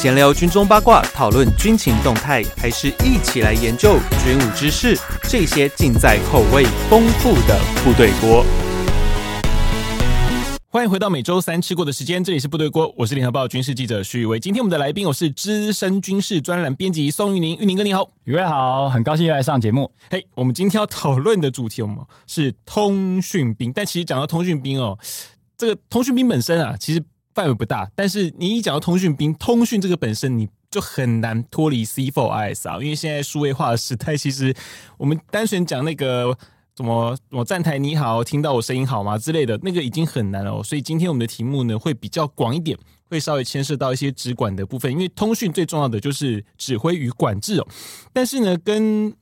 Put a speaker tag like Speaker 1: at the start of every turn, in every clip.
Speaker 1: 闲聊军中八卦，讨论军情动态，还是一起来研究军武知识？这些尽在口味丰富的部队锅。欢迎回到每周三吃过的时间，这里是部队锅，我是联合报军事记者徐宇威。今天我们的来宾我是资深军事专栏编辑宋玉宁，玉宁哥你好，
Speaker 2: 宇威好，很高兴又来上节目。
Speaker 1: 嘿，我们今天要讨论的主题我们，是通讯兵，但其实讲到通讯兵哦，这个通讯兵本身啊，其实范围不大，但是你一讲到通讯兵，通讯这个本身你就很难脱离 C4ISR 啊，因为现在数位化的时代，其实我们单纯讲那个。什么？我站台你好，听到我声音好吗？之类的那个已经很难了。所以今天我们的题目呢会比较广一点，会稍微牵涉到一些直管的部分。因为通讯最重要的就是指挥与管制哦。但是呢，跟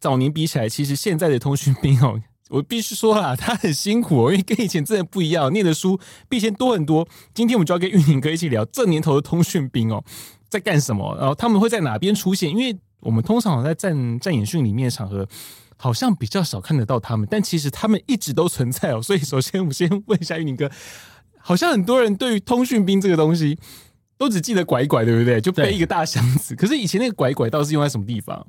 Speaker 1: 早年比起来，其实现在的通讯兵哦，我必须说啦，他很辛苦哦，因为跟以前真的不一样，念的书比以前多很多。今天我们就要跟玉宁哥一起聊这年头的通讯兵哦，在干什么？然后他们会在哪边出现？因为我们通常在战战演训里面的场合。好像比较少看得到他们，但其实他们一直都存在哦。所以，首先我们先问一下玉宁哥，好像很多人对于通讯兵这个东西都只记得拐拐，对不对？就背一个大箱子。可是以前那个拐拐到底是用在什么地方？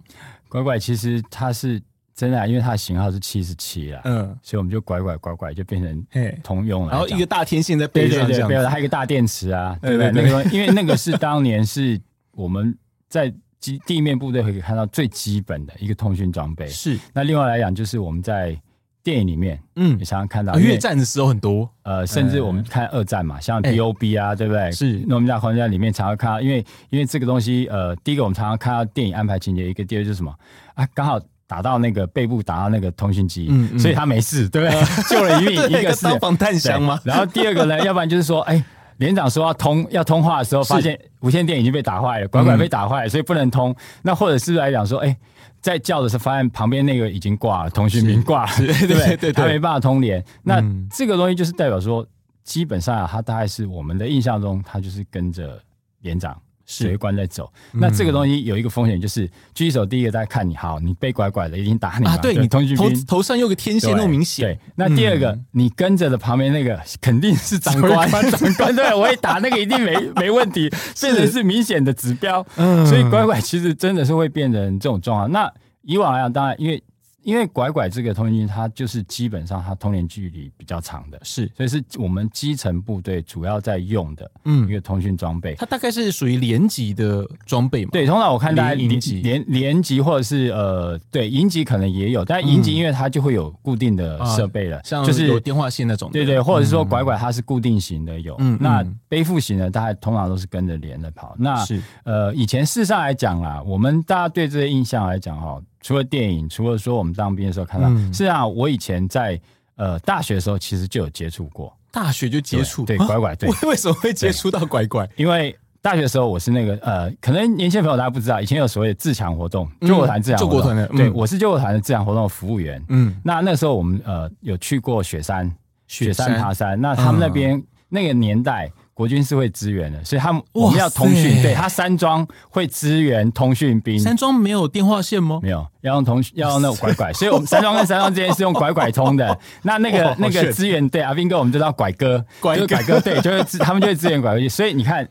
Speaker 2: 拐拐其实它是真的，啊因为它的型号是七十七啊，嗯，所以我们就拐拐拐拐就变成通用了。
Speaker 1: 然后一个大天线在背上，对对
Speaker 2: 对，还有一个大电池啊，对不对？那个因为那个是当年是我们在基。地面部队可以看到最基本的一个通讯装备
Speaker 1: 是。
Speaker 2: 那另外来讲，就是我们在电影里面，嗯，也常常看到
Speaker 1: 越战的时候很多，
Speaker 2: 呃，甚至我们看二战嘛，像 BOB 啊，对不对？
Speaker 1: 是。
Speaker 2: 那我们在空战里面常常看到，因为因为这个东西，呃，第一个我们常常看到电影安排情节，一个第二就是什么啊，刚好打到那个背部打到那个通讯机，嗯，所以他没事，对不对？救了一命，一个是
Speaker 1: 防弹箱吗？
Speaker 2: 然后第二个呢，要不然就是说，哎。连长说要通要通话的时候，发现无线电已经被打坏了，管管被打坏了，所以不能通。嗯、那或者是来讲说，哎、欸，在叫的时候发现旁边那个已经挂了，通讯名挂了，对对对，对，他没办法通联。那这个东西就是代表说，基本上啊，他大概是我们的印象中，他就是跟着连长。指挥官在走，那这个东西有一个风险，就是狙击手第一个在看你，好，你被拐拐的，一定打你
Speaker 1: 啊！对，你通讯兵头上有个天线，那么明显。
Speaker 2: 对那第二个，你跟着的旁边那个肯定是长官，长官 对，我也打那个一定没 没问题，变成是明显的指标。所以拐拐其实真的是会变成这种状况。那以往来讲，当然因为。因为拐拐这个通讯兵，它就是基本上它通联距离比较长的，
Speaker 1: 是，
Speaker 2: 所以是我们基层部队主要在用的，嗯，一个通讯装备。
Speaker 1: 它大概是属于连级的装备嘛？
Speaker 2: 对，通常我看大家连级、连连级或者是呃，对，营级可能也有，但营级因为它就会有固定的设备了，
Speaker 1: 像就是有电话线那种，
Speaker 2: 对对，或者是说拐拐它是固定型的有，嗯，那背负型的大概通常都是跟着连着跑。那是呃，以前事实上来讲啦，我们大家对这些印象来讲哈。除了电影，除了说我们当兵的时候看到，嗯、是啊，我以前在呃大学的时候其实就有接触过，
Speaker 1: 大学就接触？
Speaker 2: 对，对拐拐，对，
Speaker 1: 为什么会接触到拐拐？
Speaker 2: 因为大学的时候我是那个呃，可能年轻朋友大家不知道，以前有所谓的自强活动，救国团自强活动，救国团的，对，我是救国团的自强活动的服务员，嗯，那那时候我们呃有去过雪山，雪山。爬山，那他们那边、嗯、那个年代。国军是会支援的，所以他们我们要通讯，对他山庄会支援通讯兵。
Speaker 1: 山庄没有电话线吗？
Speaker 2: 没有，要用通要用那种拐拐，所以我们山庄跟山庄之间是用拐拐通的。那那个那个支援，对阿斌哥，我们就叫拐哥，拐哥，拐哥，对，就会支他们就会支援拐哥。所以你看。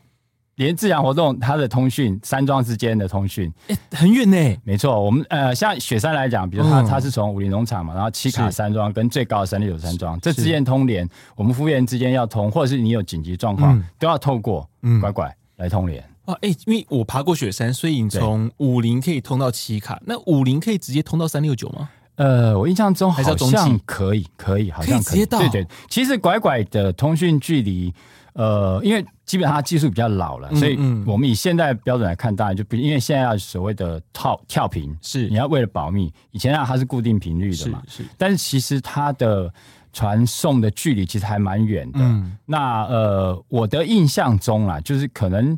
Speaker 2: 连自然活动，它的通讯山庄之间的通讯，
Speaker 1: 哎，很远呢。
Speaker 2: 没错，我们呃，像雪山来讲，比如它它是从武林农场嘛，然后七卡山庄跟最高的三六九山庄，这之间通联，我们服务员之间要通，或者是你有紧急状况，都要透过拐拐来通联。
Speaker 1: 啊，哎，因为我爬过雪山，所以你从武林可以通到七卡，那武林可以直接通到三六九吗？
Speaker 2: 呃，我印象中好像可以，可以，好像可以。对对，其实拐拐的通讯距离。呃，因为基本上它技术比较老了，所以我们以现在标准来看，当然就不因为现在要所谓的跳跳频，是。你要为了保密，以前啊它是固定频率的嘛，是，是，但是其实它的传送的距离其实还蛮远的。嗯，那呃，我的印象中啊，就是可能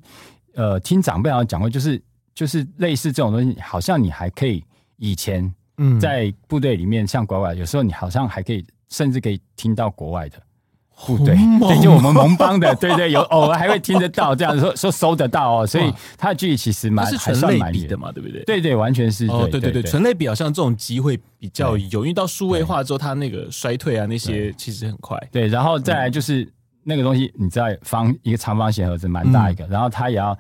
Speaker 2: 呃听长辈好像讲过，就是就是类似这种东西，好像你还可以以前嗯。在部队里面像国外，有时候你好像还可以甚至可以听到国外的。部队，对，就我们盟邦的，对对，有偶尔还会听得到，这样 说说收得到哦，所以它的距离其实蛮
Speaker 1: 是纯类比的嘛，对不对？
Speaker 2: 对对，完全是
Speaker 1: 哦，对对对，纯类比好像这种机会比较有，因为到数位化之后，它那个衰退啊那些其实很快。
Speaker 2: 对，然后再来就是那个东西，你知道方一个长方形盒子蛮大一个，然后它也要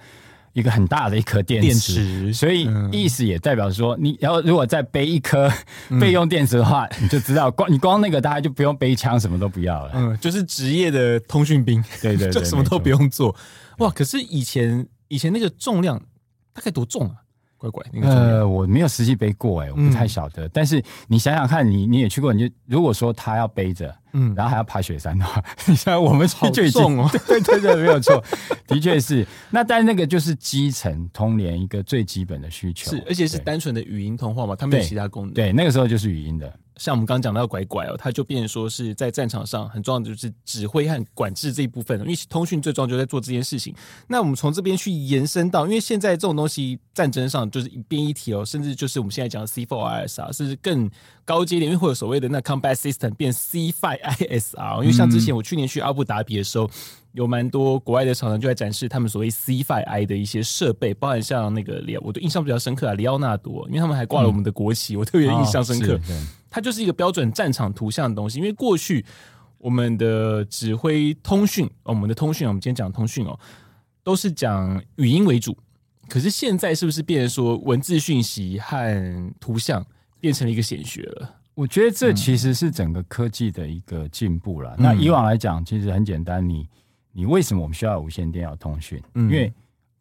Speaker 2: 一个很大的一颗电池，电池所以意思也代表说，你要如果再背一颗备用电池的话，嗯、你就知道光你光那个大家就不用背枪，什么都不要了。
Speaker 1: 嗯，就是职业的通讯兵，
Speaker 2: 对对，对，
Speaker 1: 就什么都不用做。哇，可是以前以前那个重量大概多重啊？乖乖，那个
Speaker 2: 呃，我没有实际背过哎、欸，我不太晓得。嗯、但是你想想看，你你也去过，你就如果说他要背着，嗯，然后还要爬雪山的话，你想我们好重哦，对对对，没有错，的确是。那但那个就是基层通联一个最基本的需求，
Speaker 1: 是，而且是单纯的语音通话嘛，它没有其他功能。
Speaker 2: 对，那个时候就是语音的。
Speaker 1: 像我们刚刚讲到拐拐哦，它就变成说是在战场上很重要的就是指挥和管制这一部分，因为通讯最重要就在做这件事情。那我们从这边去延伸到，因为现在这种东西战争上就是一边一体哦，甚至就是我们现在讲的 C4ISR 啊，甚至更高阶点，因为会有所谓的那 Combat System 变 C5ISR。因为像之前我去年去阿布达比的时候。有蛮多国外的厂商就在展示他们所谓 C5I 的一些设备，包含像那个里，我对印象比较深刻啊，里奥纳多，因为他们还挂了我们的国旗，嗯、我特别印象深刻。哦、它就是一个标准战场图像的东西，因为过去我们的指挥通讯、哦，我们的通讯，我们今天讲通讯哦，都是讲语音为主。可是现在是不是变成说文字讯息和图像变成了一个显学了？
Speaker 2: 我觉得这其实是整个科技的一个进步了。嗯、那以往来讲，其实很简单，你。你为什么我们需要无线电要通讯？嗯，因为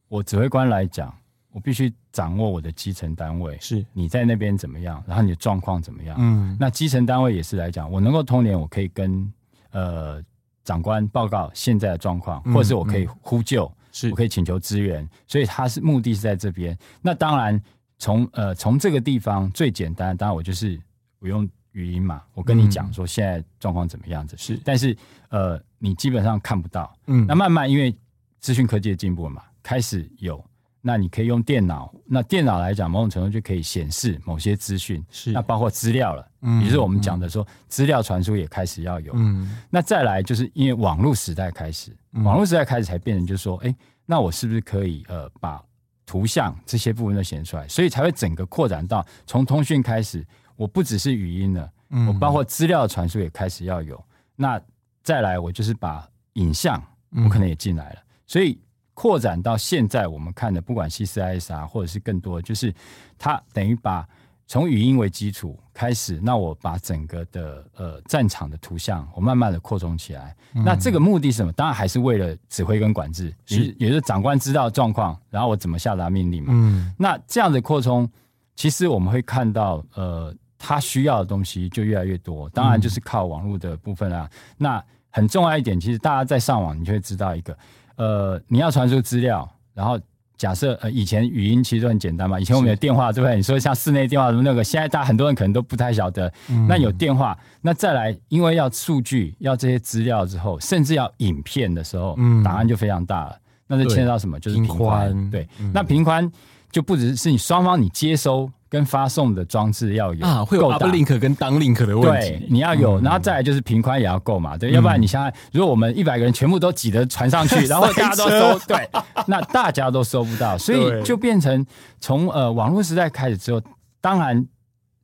Speaker 2: 我指挥官来讲，我必须掌握我的基层单位是你在那边怎么样，然后你的状况怎么样？嗯，那基层单位也是来讲，我能够通联，我可以跟呃长官报告现在的状况，或者是我可以呼救，是我可以请求支援，所以他是目的是在这边。那当然从呃从这个地方最简单，当然我就是我用语音嘛，我跟你讲说现在状况怎么样子。是，但是呃。你基本上看不到，嗯，那慢慢因为资讯科技的进步嘛，开始有，那你可以用电脑，那电脑来讲，某种程度就可以显示某些资讯，是，那包括资料了，嗯，也就是我们讲的说资料传输也开始要有，嗯，那再来就是因为网络时代开始，网络时代开始才变成就是说，哎，那我是不是可以呃把图像这些部分都显出来，所以才会整个扩展到从通讯开始，我不只是语音了，嗯，我包括资料的传输也开始要有，那。再来，我就是把影像，我可能也进来了，嗯、所以扩展到现在我们看的，不管 C 四 I S 啊或者是更多，就是它等于把从语音为基础开始，那我把整个的呃战场的图像，我慢慢的扩充起来。嗯、那这个目的是什么？当然还是为了指挥跟管制，是也，也就是长官知道状况，然后我怎么下达命令嘛。嗯，那这样的扩充，其实我们会看到，呃，他需要的东西就越来越多。当然就是靠网络的部分啊。嗯、那很重要一点，其实大家在上网，你就会知道一个，呃，你要传输资料，然后假设呃，以前语音其实都很简单嘛，以前我们有电话，对不对？你说像室内电话什么那个，现在大家很多人可能都不太晓得。嗯、那有电话，那再来，因为要数据，要这些资料之后，甚至要影片的时候，嗯、档案就非常大了。那就牵涉到什么？就是频宽。对，嗯、那频宽就不只是你双方你接收。跟发送的装置要有啊，
Speaker 1: 会有 uplink 跟 downlink 的问题。
Speaker 2: 对，你要有，然后再来就是频宽也要够嘛，对，要不然你想想，如果我们一百个人全部都挤得传上去，然后大家都收，对，那大家都收不到，所以就变成从呃网络时代开始之后，当然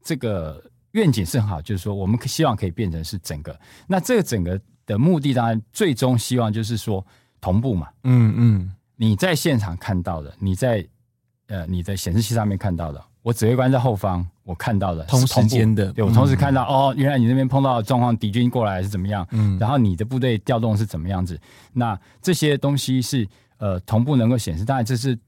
Speaker 2: 这个愿景是很好，就是说我们希望可以变成是整个，那这个整个的目的当然最终希望就是说同步嘛，嗯嗯，你在现场看到的，你在呃你的显示器上面看到的。我指挥官在后方，我看到了
Speaker 1: 同时间的，
Speaker 2: 对，我同时看到、嗯、哦，原来你那边碰到的状况，敌军过来是怎么样？嗯，然后你的部队调动是怎么样子？那这些东西是呃同步能够显示，当然这是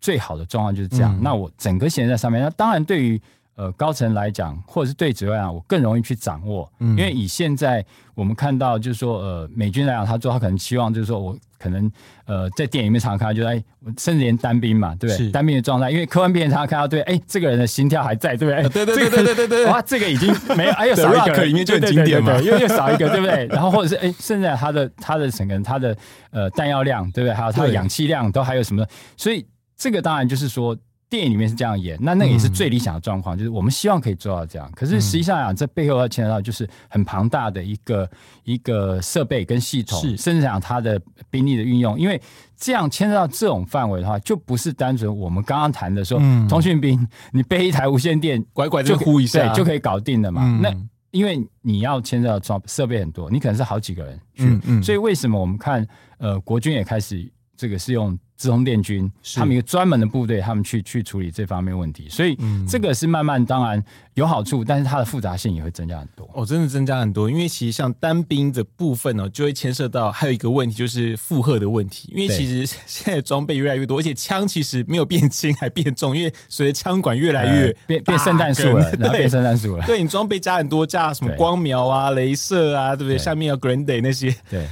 Speaker 2: 最好的状况就是这样。嗯、那我整个显示在上面，那当然对于。呃，高层来讲，或者是对指挥啊，我更容易去掌握，嗯、因为以现在我们看到，就是说，呃，美军来讲，他做他可能期望就是说我可能呃在电影里面常常看到，就是哎，甚至连单兵嘛，对不对？是单兵的状态，因为科幻片常常看到，对，哎，这个人的心跳还在，对不对？
Speaker 1: 对对对对对对对，
Speaker 2: 哇，这个已经没有，哎，又少一个
Speaker 1: 里面就很经典嘛，
Speaker 2: 又又少一个，对不对？然后或者是哎，现在他的他的整个他的呃弹药量，对不对？还有他的氧气量都还有什么？所以这个当然就是说。电影里面是这样演，那那也是最理想的状况，嗯、就是我们希望可以做到这样。可是实际上讲，这背后要牵扯到就是很庞大的一个一个设备跟系统，是甚至讲它的兵力的运用。因为这样牵扯到这种范围的话，就不是单纯我们刚刚谈的说，嗯、通讯兵你背一台无线电，
Speaker 1: 拐拐就呼一下，
Speaker 2: 对，就可以搞定了嘛。嗯、那因为你要牵扯到装设备很多，你可能是好几个人去，所以为什么我们看呃国军也开始。这个是用自通电军，他们一个专门的部队，他们去去处理这方面问题，所以这个是慢慢当然有好处，但是它的复杂性也会增加很多。
Speaker 1: 哦，真的增加很多，因为其实像单兵的部分呢，就会牵涉到还有一个问题，就是负荷的问题。因为其实现在装备越来越多，而且枪其实没有变轻，还变重，因为随着枪管越来越、呃、
Speaker 2: 变变圣诞树了，然后变圣诞树了。
Speaker 1: 对，你装备加很多，加什么光瞄啊、镭射啊，对不对？对下面有 Grande 那些，
Speaker 2: 对。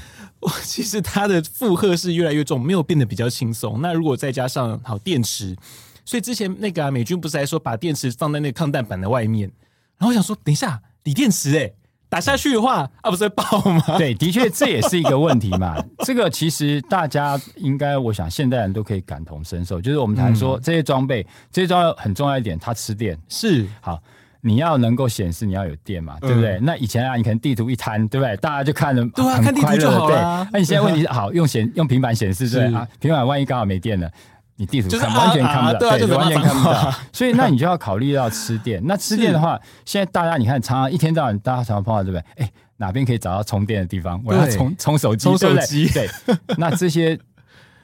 Speaker 1: 其实它的负荷是越来越重，没有变得比较轻松。那如果再加上好电池，所以之前那个、啊、美军不是还说把电池放在那个抗弹板的外面？然后我想说，等一下，锂电池哎、欸，打下去的话，啊不是会爆吗？
Speaker 2: 对，的确这也是一个问题嘛。这个其实大家应该，我想现代人都可以感同身受。就是我们谈说这些装备，这些装备很重要一点，它吃电
Speaker 1: 是
Speaker 2: 好。你要能够显示，你要有电嘛，对不对？嗯、那以前啊，你可能地图一摊，对不对？大家就看了，
Speaker 1: 对啊，看地图就好了。
Speaker 2: 那你现在问题是，好用显用平板显示，对啊，平板万一刚好没电了，你地图看、就是、完全看不到，
Speaker 1: 对，
Speaker 2: 完全看不到。所以那你就要考虑到吃电。那吃电的话，现在大家你看，常常一天到晚大家常常碰到，对不对？哎，哪边可以找到充电的地方？我要充充手机，
Speaker 1: 充手机。
Speaker 2: 对，那这些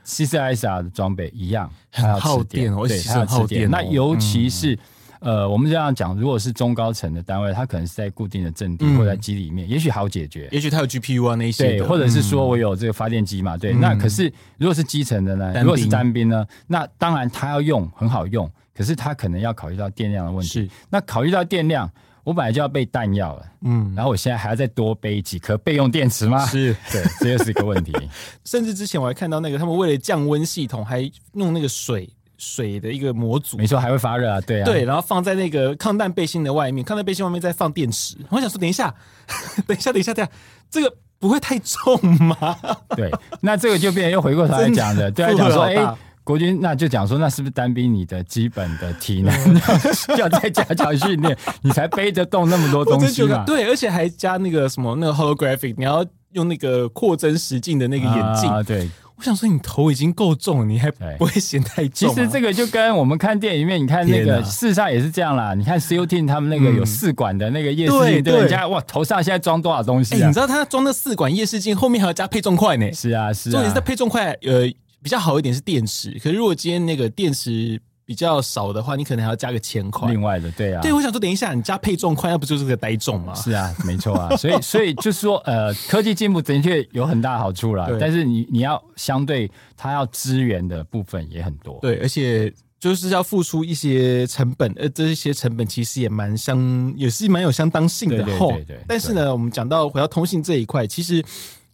Speaker 2: CCISR 的装备一样，它要
Speaker 1: 耗电，
Speaker 2: 对，它要耗电。那尤其是。呃，我们这样讲，如果是中高层的单位，它可能是在固定的阵地或者在机里面，嗯、也许好解决。
Speaker 1: 也许它有 GPU 啊那些，
Speaker 2: 对，或者是说我有这个发电机嘛，对。嗯、那可是如果是基层的呢？如果是单兵呢？那当然它要用很好用，可是它可能要考虑到电量的问题。是。那考虑到电量，我本来就要备弹药了，嗯，然后我现在还要再多备几颗备用电池吗？
Speaker 1: 是，
Speaker 2: 对，这又是一个问题。
Speaker 1: 甚至之前我还看到那个他们为了降温系统，还弄那个水。水的一个模组，
Speaker 2: 没错，还会发热啊，对啊，
Speaker 1: 对，然后放在那个抗弹背心的外面，抗弹背心外面再放电池。我想说，等一下，等一下，等一下，等一下，这个不会太重吗？
Speaker 2: 对，那这个就变成又回过头来讲的，对，讲说，哎，国军那就讲说，那是不是单兵你的基本的体能 要再加强训练，你才背得动那么多东西嘛？
Speaker 1: 对，而且还加那个什么那个 holographic，你要用那个扩增实境的那个眼镜
Speaker 2: 啊，对。
Speaker 1: 我想说，你头已经够重了，你还不会嫌太重？
Speaker 2: 其实这个就跟我们看电影里面，你看那个事实上也是这样啦。你看 Team 他们那个有四管的那个夜视镜，对人家哇，头上现在装多少东西啊？
Speaker 1: 你知道他装的四管夜视镜后面还要加配重块呢？
Speaker 2: 是啊，是啊。
Speaker 1: 重点是在配重块，呃，比较好一点是电池。可是如果今天那个电池。比较少的话，你可能还要加个千块。
Speaker 2: 另外的，对啊，
Speaker 1: 对，我想说，等一下你加配重块，那不就是个呆重吗？
Speaker 2: 是啊，没错啊。所以，所以就是说，呃，科技进步的确有很大好处啦。对但是你你要相对它要支援的部分也很多。
Speaker 1: 对，而且就是要付出一些成本，呃，这些成本其实也蛮相，也是蛮有相当性的。对对对，对，对。但是呢，我们讲到回到通信这一块，其实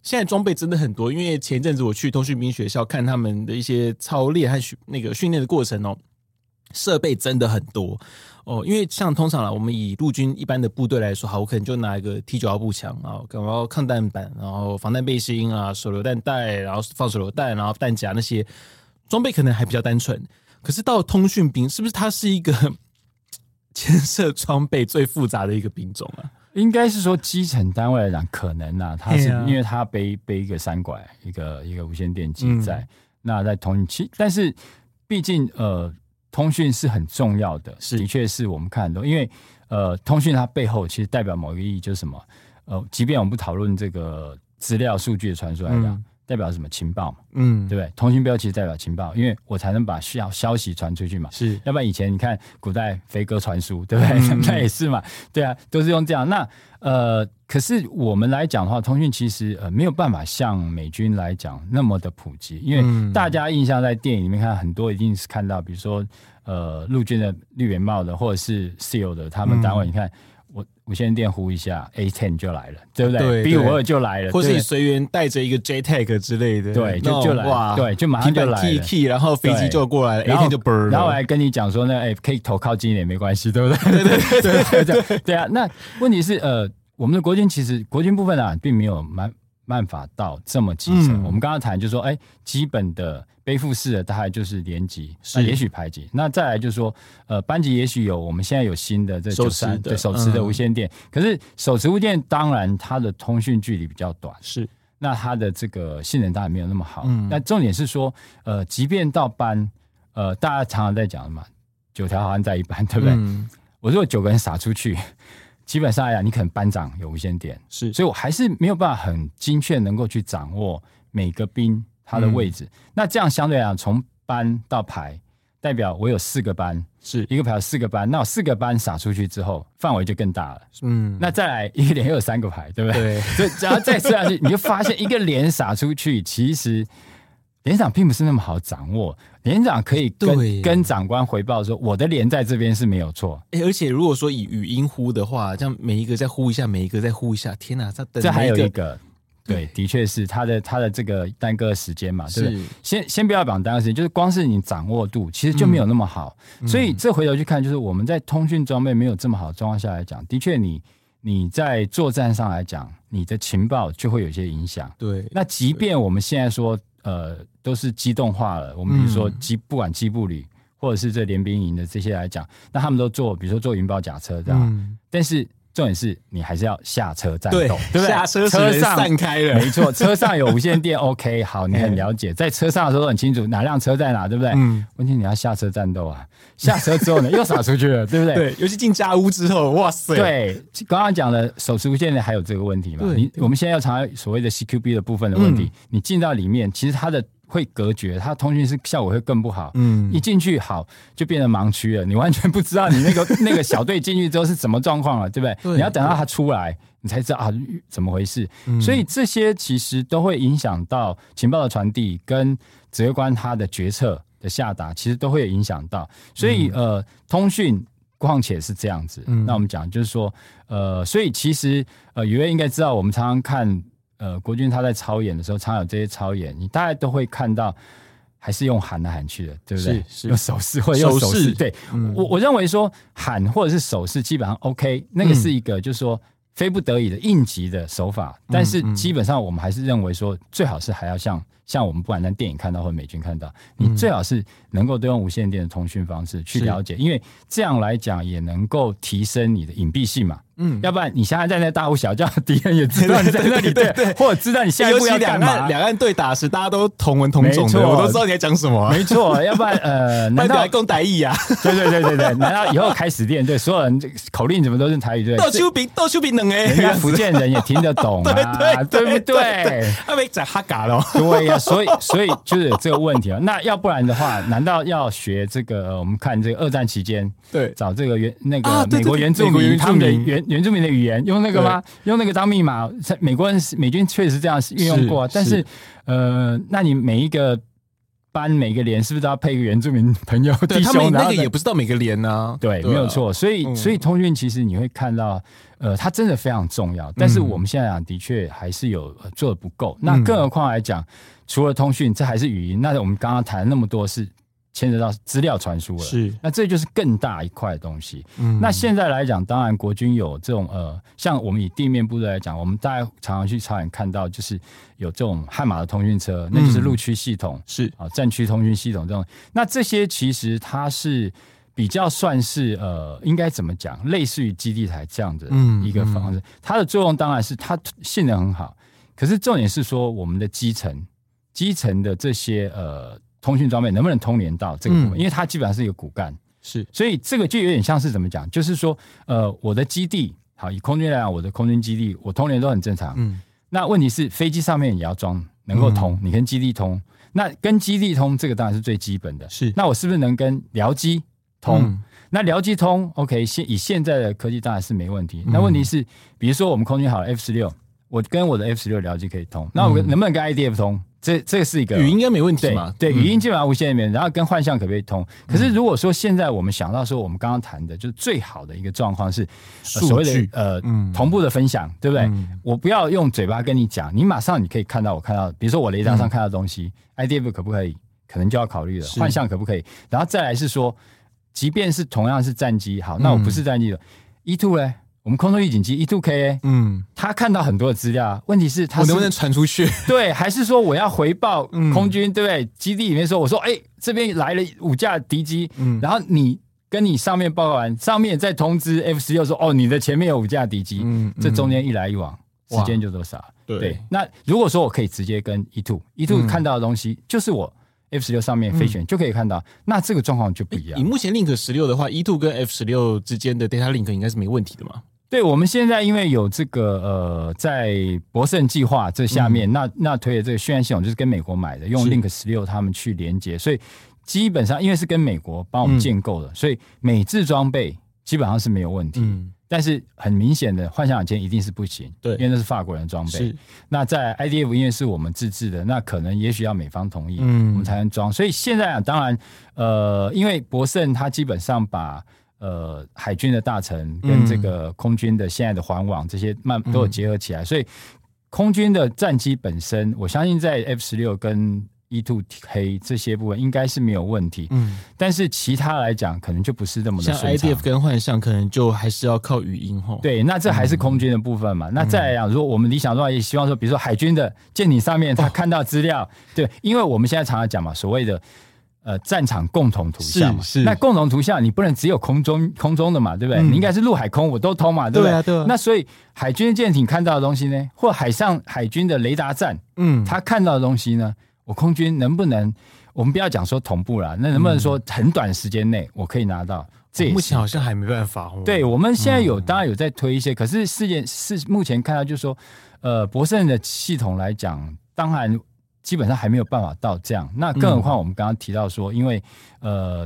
Speaker 1: 现在装备真的很多。因为前一阵子我去通讯兵学校看他们的一些操练和训那个训练的过程哦。设备真的很多哦，因为像通常啦，我们以陆军一般的部队来说，好，我可能就拿一个 T 九幺步枪啊，然后抗弹板，然后防弹背心啊，手榴弹袋，然后放手榴弹，然后弹夹那些装备可能还比较单纯。可是到通讯兵，是不是它是一个 牵涉装备最复杂的一个兵种啊？
Speaker 2: 应该是说基层单位来讲，可能啊，它是因为它背背一个三拐，一个一个无线电机在、嗯、那在通讯器，但是毕竟呃。通讯是很重要的，是的确是我们看很多，因为呃，通讯它背后其实代表某一个意义，就是什么？呃，即便我们不讨论这个资料数据的传输来讲，嗯、代表什么情报嘛？嗯，对不对？通讯标其实代表情报，因为我才能把消消息传出去嘛。是，要不然以前你看古代飞鸽传书，对不对？嗯、那也是嘛。对啊，都是用这样。那呃。可是我们来讲的话，通讯其实呃没有办法像美军来讲那么的普及，因为大家印象在电影里面看很多，一定是看到比如说呃陆军的绿圆帽的，或者是 SEAL 的他们单位，你看我无线电呼一下，A ten 就来了，对不对？B 五二就来了，
Speaker 1: 或是你随缘带着一个 JTAG 之类的，
Speaker 2: 对，就就来，对，就马上就来了
Speaker 1: key，然后飞机就过来了，A ten 就嘣，
Speaker 2: 然后我还跟你讲说，那哎可以头靠近一点没关系，对不对？对对对对对，对啊。那问题是呃。我们的国军其实国军部分啊，并没有办办法到这么基层。嗯、我们刚刚谈就是说，哎，基本的背负式的大概就是连级，是也许排级。那再来就是说，呃，班级也许有，我们现在有新的这九三对手持的无线电。嗯、可是手持无线电当然它的通讯距离比较短，是那它的这个性能当然没有那么好。嗯，那重点是说，呃，即便到班，呃，大家常常在讲的嘛，九条好汉在一班，对不对？嗯、我如果九个人撒出去。基本上来讲，你可能班长有无线点，是，所以我还是没有办法很精确能够去掌握每个兵他的位置。嗯、那这样相对来讲，从班到排，代表我有四个班，
Speaker 1: 是
Speaker 2: 一个排有四个班。那我四个班撒出去之后，范围就更大了。嗯，那再来一个连又有三个排，对不对？对。所以只要再吃下去，你就发现一个连撒出去，其实连长并不是那么好掌握。连长可以跟跟长官回报说，我的连在这边是没有错。
Speaker 1: 哎，而且如果说以语音呼的话，这样每一个再呼一下，每一个再呼一下，天哪，这等
Speaker 2: 这还有一个。对，的确是他的他的这个耽搁时间嘛，对不对？先先不要讲耽搁时间，就是光是你掌握度，其实就没有那么好。嗯、所以这回头去看，就是我们在通讯装备没有这么好的状况下来讲，的确你你在作战上来讲，你的情报就会有些影响。
Speaker 1: 对，
Speaker 2: 那即便我们现在说呃都是机动化了，我们比如说机不管机步旅或者是这联兵营的这些来讲，那他们都做，比如说做云豹甲车这样，嗯、但是。重点是你还是要下车战斗，对，对不对？
Speaker 1: 下车车上散开了，
Speaker 2: 没错，车上有无线电，OK，好，你很了解，在车上的时候都很清楚哪辆车在哪，对不对？嗯，问题你要下车战斗啊，下车之后呢，又撒出去了，对不对？
Speaker 1: 对，尤其进家屋之后，哇塞！
Speaker 2: 对，刚刚讲的手持无线电还有这个问题嘛？对你我们现在要查所谓的 CQB 的部分的问题，嗯、你进到里面，其实它的。会隔绝，它通讯是效果会更不好。嗯，一进去好就变成盲区了，你完全不知道你那个 那个小队进去之后是什么状况了，对不对？对，你要等到他出来，你才知道啊怎么回事。嗯，所以这些其实都会影响到情报的传递跟指挥官他的决策的下达，其实都会有影响到。所以呃，通讯况且是这样子。嗯，那我们讲就是说呃，所以其实呃，宇威应该知道，我们常常看。呃，国军他在操演的时候，常有这些操演，你大概都会看到，还是用喊来喊去的，对不对？是，是用手势或者用手势。对，嗯、我我认为说喊或者是手势基本上 OK，那个是一个就是说非不得已的应急的手法，嗯、但是基本上我们还是认为说最好是还要像像我们不管在电影看到或美军看到，你最好是能够都用无线电的通讯方式去了解，因为这样来讲也能够提升你的隐蔽性嘛。嗯，要不然你现在在那大呼小叫，敌人也知道你在 那里，对对，或者知道你下一步要干嘛。
Speaker 1: 两岸对打时，大家都同文同种的，我都知道你在讲什么。
Speaker 2: 没错，要不然呃，难道
Speaker 1: 还共台语啊？
Speaker 2: 对对对对对，难道以后开始练，对所有人口令怎么都是台语？对，
Speaker 1: 斗秋饼斗丘比冷哎，
Speaker 2: 人家福建人也听得懂啊，对不对？
Speaker 1: 他没在哈嘎喽。
Speaker 2: 对呀，所以所以就是这个问题啊。那要不然的话，难道要学这个？我们看这个二战期间，对，找这个原那个美国原住民他们的原原住民的语言。用那个吗？用那个当密码？美国人、美军确实这样运用过，是但是，是呃，那你每一个班、每个连是不是都要配一个原住民朋友
Speaker 1: 对弟兄？他们那个也不知道每个连呢、啊。
Speaker 2: 对，没有错。所以，嗯、所以通讯其实你会看到，呃，它真的非常重要。但是我们现在讲，的确还是有做的不够。嗯、那更何况来讲，除了通讯，这还是语音。那我们刚刚谈了那么多是。牵扯到资料传输了，是那这就是更大一块东西。嗯，那现在来讲，当然国军有这种呃，像我们以地面部队来讲，我们大家常常去操演看到，就是有这种悍马的通讯车，那就是陆区系统，是啊，战区通讯系统这种。那这些其实它是比较算是呃，应该怎么讲，类似于基地台这样的一个方式。它的作用当然是它性能很好，可是重点是说我们的基层基层的这些呃。通讯装备能不能通联到这个部分？嗯、因为它基本上是一个骨干，是，所以这个就有点像是怎么讲？就是说，呃，我的基地，好，以空军来讲，我的空军基地，我通联都很正常。嗯，那问题是飞机上面也要装，能够通，嗯、你跟基地通，那跟基地通，这个当然是最基本的。是，那我是不是能跟僚机通？嗯、那僚机通，OK，现以现在的科技当然是没问题。那问题是，比如说我们空军好了 F 十六，我跟我的 F 十六僚机可以通，那我能不能跟 IDF 通？这这是一个
Speaker 1: 语音应该没问题嘛？
Speaker 2: 对，对，语音基本上无线里面，然后跟幻象可不可以通？可是如果说现在我们想到说，我们刚刚谈的就是最好的一个状况是所谓的呃同步的分享，对不对？我不要用嘴巴跟你讲，你马上你可以看到我看到，比如说我雷达上看到东西，IDF 可不可以？可能就要考虑了。幻象可不可以？然后再来是说，即便是同样是战机，好，那我不是战机的，E two 嘞。我们空中预警机 E two K，嗯，他看到很多的资料，问题是他是
Speaker 1: 我能不能传出去？
Speaker 2: 对，还是说我要回报空军？嗯、对不对？基地里面说，我说，哎，这边来了五架敌机，嗯，然后你跟你上面报告完，上面再通知 F 十六说，哦，你的前面有五架敌机，嗯，这中间一来一往，嗯、时间就多少？对，对，那如果说我可以直接跟 E two E two、看到的东西就是我。F 十六上面飞行就可以看到，嗯、那这个状况就不一样。
Speaker 1: 以目前 Link 十六的话，E two 跟 F 十六之间的 data link 应该是没问题的嘛？
Speaker 2: 对，我们现在因为有这个呃，在博胜计划这下面，嗯、那那推的这个训练系统就是跟美国买的，用 Link 十六他们去连接，所以基本上因为是跟美国帮我们建构的，嗯、所以美制装备基本上是没有问题。嗯，但是很明显的幻想舰一定是不行，对，因为那是法国人装备。那在 IDF 因为是我们自制的，那可能也许要美方同意，嗯，我们才能装。所以现在啊，当然呃，因为博胜他基本上把呃，海军的大臣跟这个空军的现在的环网这些慢都有结合起来，嗯、所以空军的战机本身，我相信在 F 十六跟 E two K 这些部分应该是没有问题。嗯，但是其他来讲，可能就不是那么。
Speaker 1: 像 IDF 跟幻象，可能就还是要靠语音吼。
Speaker 2: 对，那这还是空军的部分嘛？嗯、那再来讲，如果我们理想的话，也希望说，比如说海军的舰艇上面，他看到资料，哦、对，因为我们现在常常讲嘛，所谓的。呃，战场共同图像嘛，是，是那共同图像你不能只有空中空中的嘛，对不对？嗯、你应该是陆海空我都通嘛，对不对？对啊，对啊。那所以海军舰艇看到的东西呢，或海上海军的雷达站，嗯，他看到的东西呢，我空军能不能？我们不要讲说同步了，那能不能说很短时间内我可以拿到？这
Speaker 1: 目前好像还没办法。
Speaker 2: 对，我们现在有，当然有在推一些，嗯、可是事件是目前看到就是说，呃，博胜的系统来讲，当然。基本上还没有办法到这样，那更何况我们刚刚提到说，因为呃，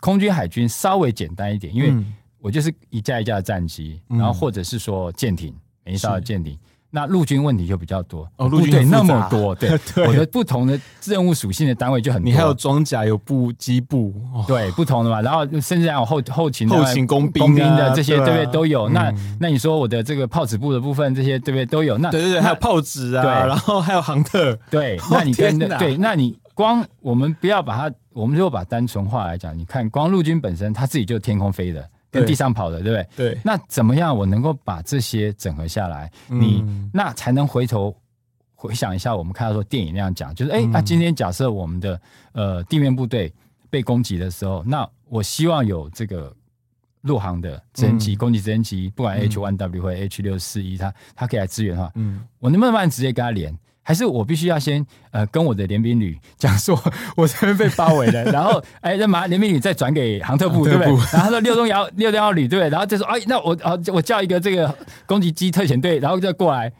Speaker 2: 空军海军稍微简单一点，因为我就是一架一架的战机，然后或者是说舰艇，每一艘的舰艇。那陆军问题就比较多哦，陆军那么多，对，我的不同的任务属性的单位就很多。
Speaker 1: 你还有装甲，有步机步，
Speaker 2: 对，不同的嘛。然后甚至还有后后勤、
Speaker 1: 后勤工兵
Speaker 2: 的这些，对不对？都有。那那你说我的这个炮子部的部分，这些对不对？都有。那
Speaker 1: 对对对，还有炮子啊，对，然后还有航特，
Speaker 2: 对。那你跟对，那你光我们不要把它，我们如果把单纯化来讲，你看光陆军本身，它自己就是天空飞的。跟地上跑的，对不对？对。那怎么样，我能够把这些整合下来？你那才能回头回想一下，我们看到说电影那样讲，就是哎，那今天假设我们的呃地面部队被攻击的时候，那我希望有这个陆航的直升机、攻击直升机，不管 H one W 或 H 六四一，它它可以来支援的话，嗯，我能不能直接跟他连？还是我必须要先呃跟我的联兵旅讲说，我这边被包围了，然后 哎，那马联兵旅再转给航特部，对不对？然后他说六中幺六幺旅，对不对？然后就说哎，那我啊我叫一个这个攻击机特遣队，然后再过来，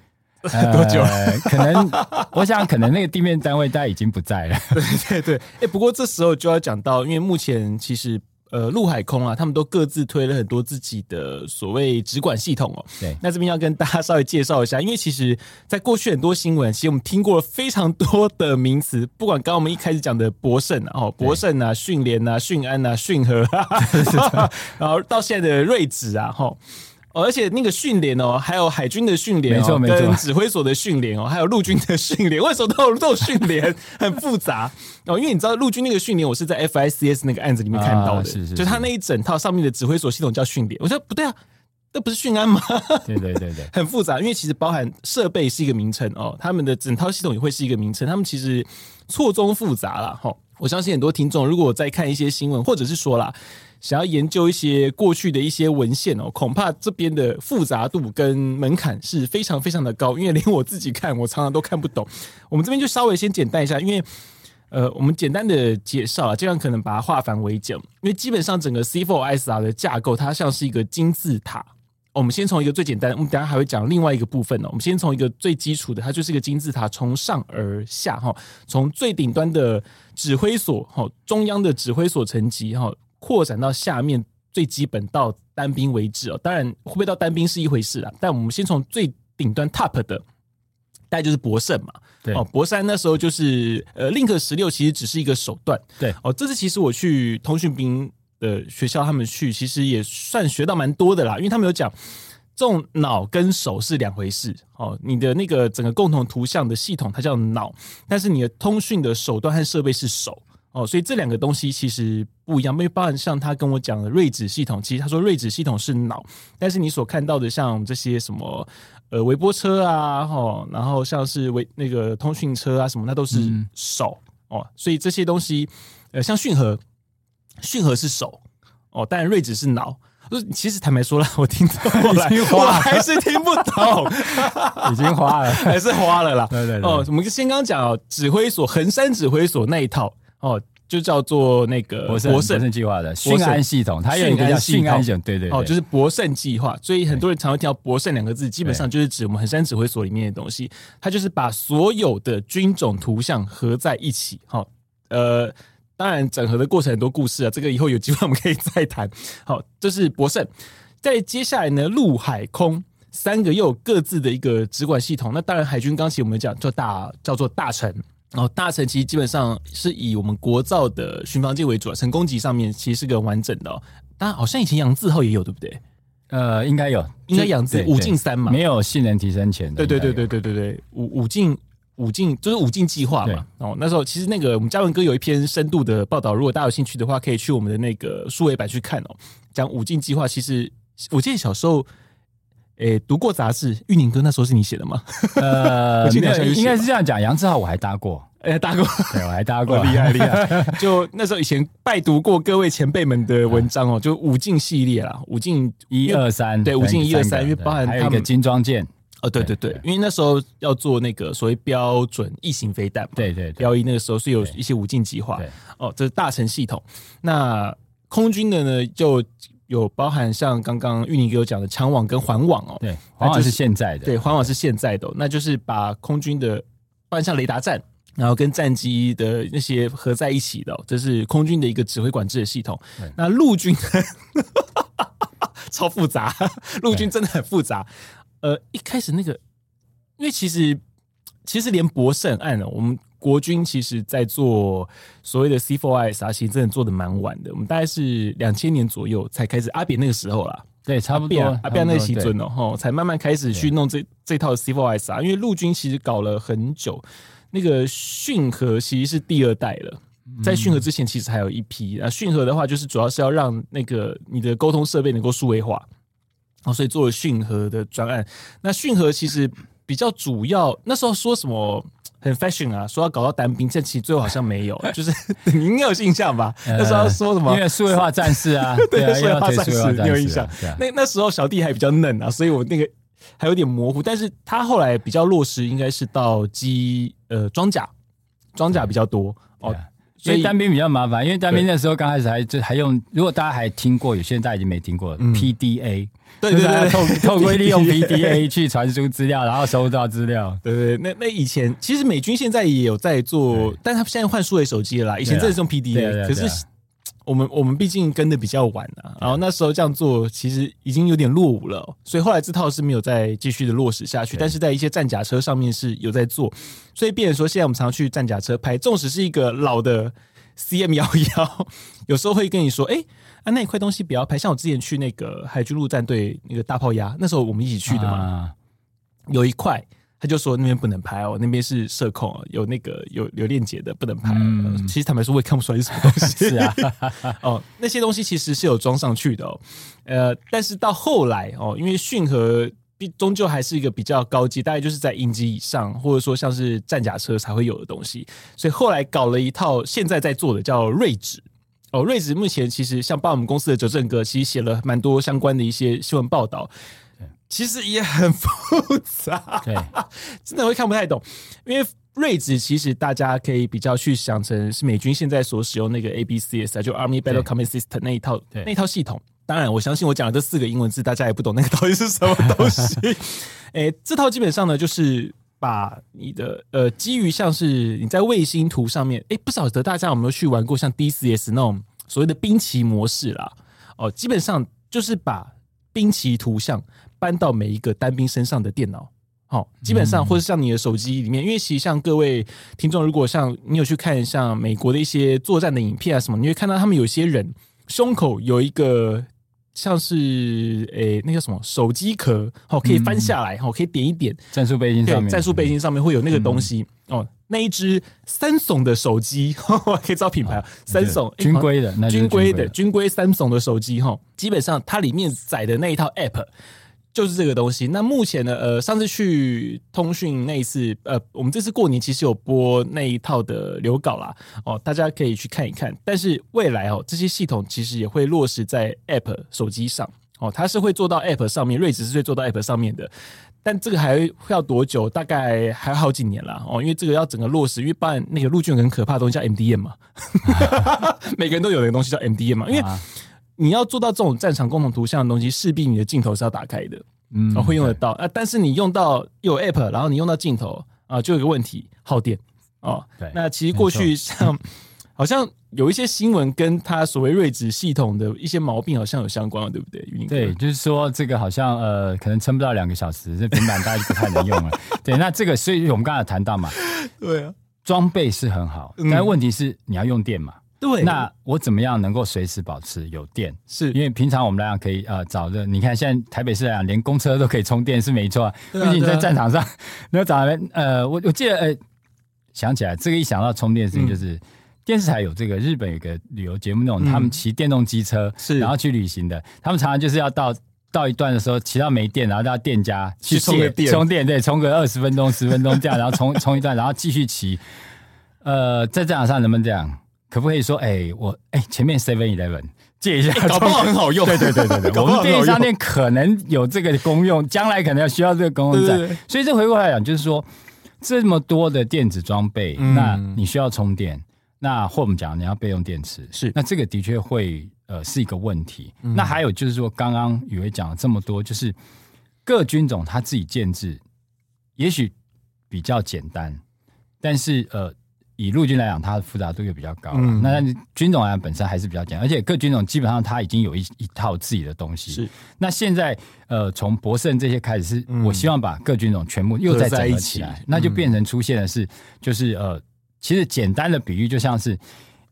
Speaker 1: 呃、多久？
Speaker 2: 可能我想可能那个地面单位大概已经不在了。
Speaker 1: 对对对，哎，不过这时候就要讲到，因为目前其实。呃，陆海空啊，他们都各自推了很多自己的所谓直管系统哦。对，那这边要跟大家稍微介绍一下，因为其实，在过去很多新闻，其实我们听过了非常多的名词，不管刚刚我们一开始讲的博胜啊，哦，博胜啊，训联啊，训安啊，训和，然后到现在的睿智啊，哈。哦，而且那个训练哦，还有海军的训练，没错没错，跟指挥所的训练哦，还有陆军的训练，为什么都有都有训练？很复杂哦，因为你知道陆军那个训练，我是在 FICS 那个案子里面看到的，啊、是是是，就他那一整套上面的指挥所系统叫训练，我说不对啊，那不是训安吗？
Speaker 2: 对对对对，
Speaker 1: 很复杂，因为其实包含设备是一个名称哦，他们的整套系统也会是一个名称，他们其实错综复杂了哈。我相信很多听众如果我在看一些新闻，或者是说啦。想要研究一些过去的一些文献哦，恐怕这边的复杂度跟门槛是非常非常的高，因为连我自己看，我常常都看不懂。我们这边就稍微先简单一下，因为呃，我们简单的介绍啊，这样可能把它化繁为简。因为基本上整个 C4ISR 的架构，它像是一个金字塔。我们先从一个最简单，我们等下还会讲另外一个部分呢。我们先从一个最基础的，它就是一个金字塔，从上而下哈，从最顶端的指挥所哈，中央的指挥所层级哈。扩展到下面最基本到单兵为止哦，当然会不会到单兵是一回事啊。但我们先从最顶端 top 的，大概就是博胜嘛。对哦，博山那时候就是呃，Link 十六其实只是一个手段。对哦，这次其实我去通讯兵的学校，他们去其实也算学到蛮多的啦，因为他们有讲这种脑跟手是两回事哦。你的那个整个共同图像的系统它叫脑，但是你的通讯的手段和设备是手。哦，所以这两个东西其实不一样，因为包含像他跟我讲的睿智系统，其实他说睿智系统是脑，但是你所看到的像这些什么呃微波车啊，哈，然后像是微那个通讯车啊什么，那都是手、嗯、哦，所以这些东西呃像讯和，讯和是手哦，但睿智是脑。其实坦白说了，我听过 了，我还是听不懂，
Speaker 2: 已经花了，
Speaker 1: 还是花了啦。
Speaker 2: 对对对，
Speaker 1: 哦，我们先刚刚讲哦，指挥所横山指挥所那一套。哦，就叫做那个博胜
Speaker 2: 博胜计划的讯安系统，它有一个叫讯安系统，对对对，
Speaker 1: 哦，就是博胜计划。所以很多人常会听到博胜两个字，基本上就是指我们横山指挥所里面的东西。它就是把所有的军种图像合在一起。好，呃，当然整合的过程很多故事啊，这个以后有机会我们可以再谈。好，这是博胜。在接下来呢，陆海空三个又有各自的一个直管系统。那当然，海军刚才我们讲叫大叫做大成。然后大成其实基本上是以我们国造的巡防舰为主啊，成功级上面其实是个完整的。当然，好像以前杨字号也有，对不对？
Speaker 2: 呃，应该有，
Speaker 1: 应该杨字五进三嘛，
Speaker 2: 没有性能提升前的。
Speaker 1: 对对对对对对对，五五进五进就是五进计划嘛。哦，那时候其实那个我们嘉文哥有一篇深度的报道，如果大家有兴趣的话，可以去我们的那个数位版去看哦。讲五进计划，其实我记得小时候。诶，读过杂志，玉宁哥那时候是你写的吗？
Speaker 2: 呃，应该应该是这样讲。杨志浩我还搭过，
Speaker 1: 诶，搭过，
Speaker 2: 对，我还搭过，
Speaker 1: 厉害厉害。就那时候以前拜读过各位前辈们的文章哦，就武进系列啦，武进
Speaker 2: 一二三，
Speaker 1: 对，武进一二三，因为包含
Speaker 2: 还有一个精装舰，
Speaker 1: 哦，对对对，因为那时候要做那个所谓标准异型飞弹，
Speaker 2: 对对，
Speaker 1: 标一那个时候是有一些武进计划，哦，这是大成系统。那空军的呢，就。有包含像刚刚玉宁给我讲的强网跟环网哦，
Speaker 2: 对，环网是现在的，
Speaker 1: 对，环网是现在的，那就是把空军的，包含像雷达站，然后跟战机的那些合在一起的，这是空军的一个指挥管制的系统。那陆军 超复杂，陆军真的很复杂。呃，一开始那个，因为其实其实连博胜案哦，我们。国军其实，在做所谓的 C4ISR，其实真的做的蛮晚的。我们大概是两千年左右才开始，阿扁那个时候啦，
Speaker 2: 对，差不多，
Speaker 1: 阿扁那个时阵哦，才慢慢开始去弄这这套 C4ISR。因为陆军其实搞了很久，那个讯河其实是第二代了，在讯河之前其实还有一批。啊，讯河的话，就是主要是要让那个你的沟通设备能够数位化，哦，所以做了讯河的专案。那讯河其实比较主要，那时候说什么？很 fashion 啊，说要搞到单兵，这其实最后好像没有，就是你应该有印象吧？那时候说什么？
Speaker 2: 因为数位化战士啊，
Speaker 1: 对，数位化战士，你有印象？那那时候小弟还比较嫩啊，所以我那个还有点模糊。但是他后来比较落实，应该是到机呃装甲，装甲比较多哦。
Speaker 2: 所以单兵比较麻烦，因为单兵那时候刚开始还就还用，如果大家还听过，有些人大家已经没听过 PDA。
Speaker 1: 对对对，
Speaker 2: 透 透过利用 PDA 去传输资料，然后收到资料。
Speaker 1: 对对，那那以前其实美军现在也有在做，但他现在换数位手机了啦。以前真的是用 PDA，可是我们我们毕竟跟的比较晚啊。然后那时候这样做，其实已经有点落伍了。所以后来这套是没有再继续的落实下去。但是在一些战甲车上面是有在做。所以变成说，现在我们常常去战甲车拍，纵使是一个老的 CM 幺幺，有时候会跟你说，哎。啊，那一块东西不要拍，像我之前去那个海军陆战队那个大炮鸭，那时候我们一起去的嘛。啊、有一块，他就说那边不能拍哦，那边是社控，有那个有有链接的，不能拍。嗯呃、其实坦白说，我也看不出来是什么东西。是啊，哦，那些东西其实是有装上去的哦。呃，但是到后来哦，因为讯和终究还是一个比较高级，大概就是在影级以上，或者说像是战甲车才会有的东西，所以后来搞了一套现在在做的叫睿智。哦，睿智目前其实像帮我们公司的哲正哥，其实写了蛮多相关的一些新闻报道，其实也很复杂，对，真的会看不太懂。因为睿智其实大家可以比较去想成是美军现在所使用那个 ABCS 就 Army Battle Command System 那一套那一套系统。当然，我相信我讲的这四个英文字，大家也不懂那个到底是什么东西。诶、欸，这套基本上呢，就是。把你的呃，基于像是你在卫星图上面，哎，不晓得大家有没有去玩过像 DCS 那种所谓的兵棋模式啦？哦，基本上就是把兵棋图像搬到每一个单兵身上的电脑，好，基本上或者像你的手机里面，因为其实像各位听众，如果像你有去看像美国的一些作战的影片啊什么，你会看到他们有些人胸口有一个。像是诶、欸，那叫什么手机壳哦，可以翻下来哦，可以点一点
Speaker 2: 战术背心上面，
Speaker 1: 战术背心上面会有那个东西、嗯、哦。那一只三耸的手机，我可以知道品牌啊，三耸
Speaker 2: 军规的，
Speaker 1: 军规的军规三耸的手机哈，基本上它里面载的那一套 App。就是这个东西。那目前呢，呃，上次去通讯那一次，呃，我们这次过年其实有播那一套的流稿啦，哦，大家可以去看一看。但是未来哦，这些系统其实也会落实在 App 手机上，哦，它是会做到 App 上面，睿智是会做到 App 上面的。但这个还会要多久？大概还好几年了哦，因为这个要整个落实，因为办那个陆军很可怕的东西叫 MDM 嘛，每个人都有一个东西叫 MDM 嘛，因为你要做到这种战场共同图像的东西，势必你的镜头是要打开的，嗯，会用得到啊。但是你用到有 App，然后你用到镜头啊，就有一个问题，耗电哦。对，那其实过去像 好像。有一些新闻跟他所谓睿智系统的一些毛病好像有相关，对不对？
Speaker 2: 对，就是说这个好像呃，可能撑不到两个小时，这平板大家就不太能用了。对，那这个所以我们刚才谈到嘛，
Speaker 1: 对啊，
Speaker 2: 装备是很好，但问题是你要用电嘛。对，那我怎么样能够随时保持有电？
Speaker 1: 是
Speaker 2: 因为平常我们来讲可以呃找着，你看现在台北市来讲，连公车都可以充电，是没错。毕竟你在战场上，你要找人呃，我我记得呃，想起来这个一想到充电的事情就是。电视台有这个日本有个旅游节目，那种他们骑电动机车，是然后去旅行的。他们常常就是要到到一段的时候，骑到没电，然后到店家去充电，充电对，充个二十分钟、十分钟这样，然后充 充一段，然后继续骑。呃，在战场上能不能这样？可不可以说，哎，我哎前面 Seven Eleven 借一下，
Speaker 1: 搞不好很好用。
Speaker 2: 对对对对对，我们便利商店可能有这个功用，将来可能要需要这个功用在。所以这回过来讲，就是说这么多的电子装备，那你需要充电。那或我们讲，你要备用电池
Speaker 1: 是，
Speaker 2: 那这个的确会呃是一个问题。嗯、那还有就是说，刚刚宇威讲了这么多，就是各军种他自己建制，也许比较简单，但是呃，以陆军来讲，它的复杂度又比较高。嗯、那军种来讲本身还是比较简单，而且各军种基本上它已经有一一套自己的东西。是，那现在呃，从博胜这些开始是，我希望把各军种全部又再整合起来，那就变成出现的是，就是呃。其实简单的比喻就像是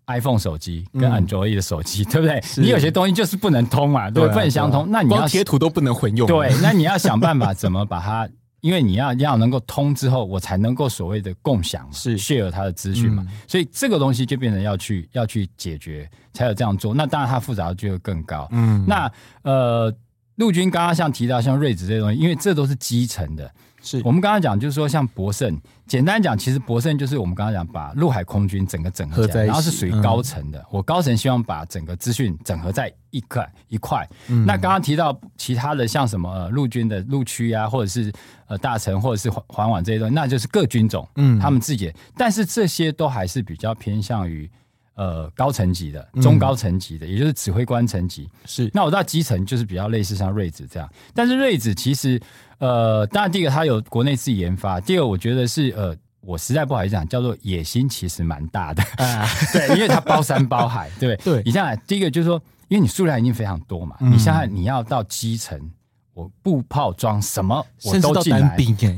Speaker 2: iPhone 手机跟 Android 的手机，嗯、对不对？你有些东西就是不能通嘛，对，对，不能相通。那你要
Speaker 1: 贴图都不能混用，
Speaker 2: 对，那你要想办法怎么把它，因为你要要能够通之后，我才能够所谓的共享，是 share 它的资讯嘛。嗯、所以这个东西就变成要去要去解决，才有这样做。那当然它复杂度就会更高。嗯，那呃，陆军刚刚像提到像瑞子这些东西，因为这都是基层的。是我们刚刚讲，就是说像博胜，简单讲，其实博胜就是我们刚刚讲，把陆海空军整个整合起来，然后是属于高层的。嗯、我高层希望把整个资讯整合在一块一块。嗯、那刚刚提到其他的，像什么呃陆军的陆区啊，或者是呃大城，或者是环环网这些东西，那就是各军种，嗯，他们自己。但是这些都还是比较偏向于。呃，高层级的、中高层级的，嗯、也就是指挥官层级是。那我知道基层就是比较类似像瑞子这样，但是瑞子其实，呃，当然第一个它有国内自己研发，第二个我觉得是呃，我实在不好意思讲，叫做野心其实蛮大的，啊、对，因为它包山包海，对不对？对。你想想，第一个就是说，因为你数量已经非常多嘛，嗯、你想想你要到基层。我步炮装什么我都进来，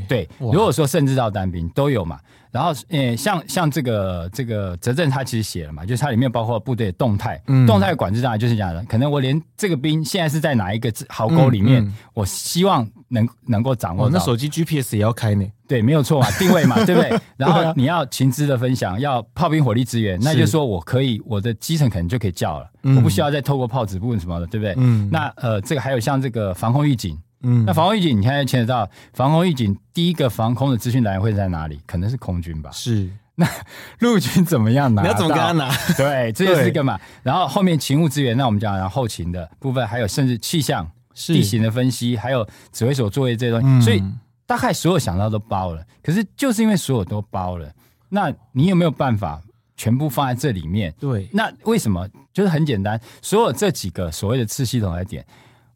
Speaker 2: 对，如果说甚至到单兵都有嘛。然后，呃，像像这个这个泽正他其实写了嘛，就是它里面包括部队的动态，嗯、动态管制当然就是讲的，可能我连这个兵现在是在哪一个壕沟里面，嗯嗯、我希望能能够掌握到。
Speaker 1: 那手机 GPS 也要开呢？
Speaker 2: 对，没有错嘛，定位嘛，对不对？然后你要情资的分享，要炮兵火力支援，那就是说我可以，我的基层可能就可以叫了，嗯、我不需要再透过炮指部什么的，对不对？嗯。那呃，这个还有像这个防空预警。嗯，那防空预警，你现在牵扯到防空预警，第一个防空的资讯来源会在哪里？可能是空军吧。是，那 陆军怎么样拿？
Speaker 1: 你要怎么跟他拿？
Speaker 2: 对，这就是一个嘛。然后后面勤务资源，那我们讲然后后勤的部分，还有甚至气象、地形的分析，还有指挥所作业这些东西，嗯、所以大概所有想到都包了。可是就是因为所有都包了，那你有没有办法全部放在这里面？对，那为什么？就是很简单，所有这几个所谓的次系统来点。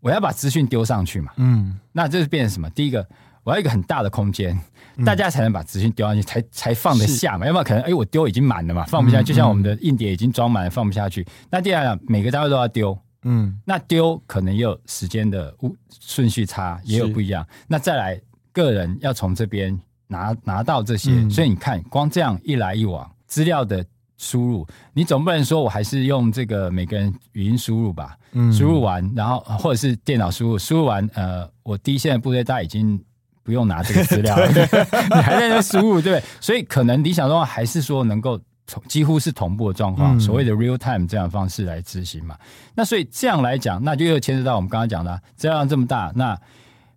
Speaker 2: 我要把资讯丢上去嘛，嗯，那这是变成什么？第一个，我要一个很大的空间，嗯、大家才能把资讯丢上去，才才放得下嘛。要不然可能，哎，我丢已经满了嘛，放不下。嗯、就像我们的硬碟已经装满了，放不下去。嗯、那第二个，每个单位都要丢，嗯，那丢可能也有时间的顺序差，也有不一样。那再来，个人要从这边拿拿到这些，嗯、所以你看，光这样一来一往，资料的。输入，你总不能说我还是用这个每个人语音输入吧？嗯，输入完，然后或者是电脑输入，输入完，呃，我第一线的部队大家已经不用拿这个资料了，你还在那输入，对不对？所以可能理想中还是说能够同几乎是同步的状况，嗯、所谓的 real time 这样的方式来执行嘛。那所以这样来讲，那就又牵涉到我们刚刚讲的资料量这么大，那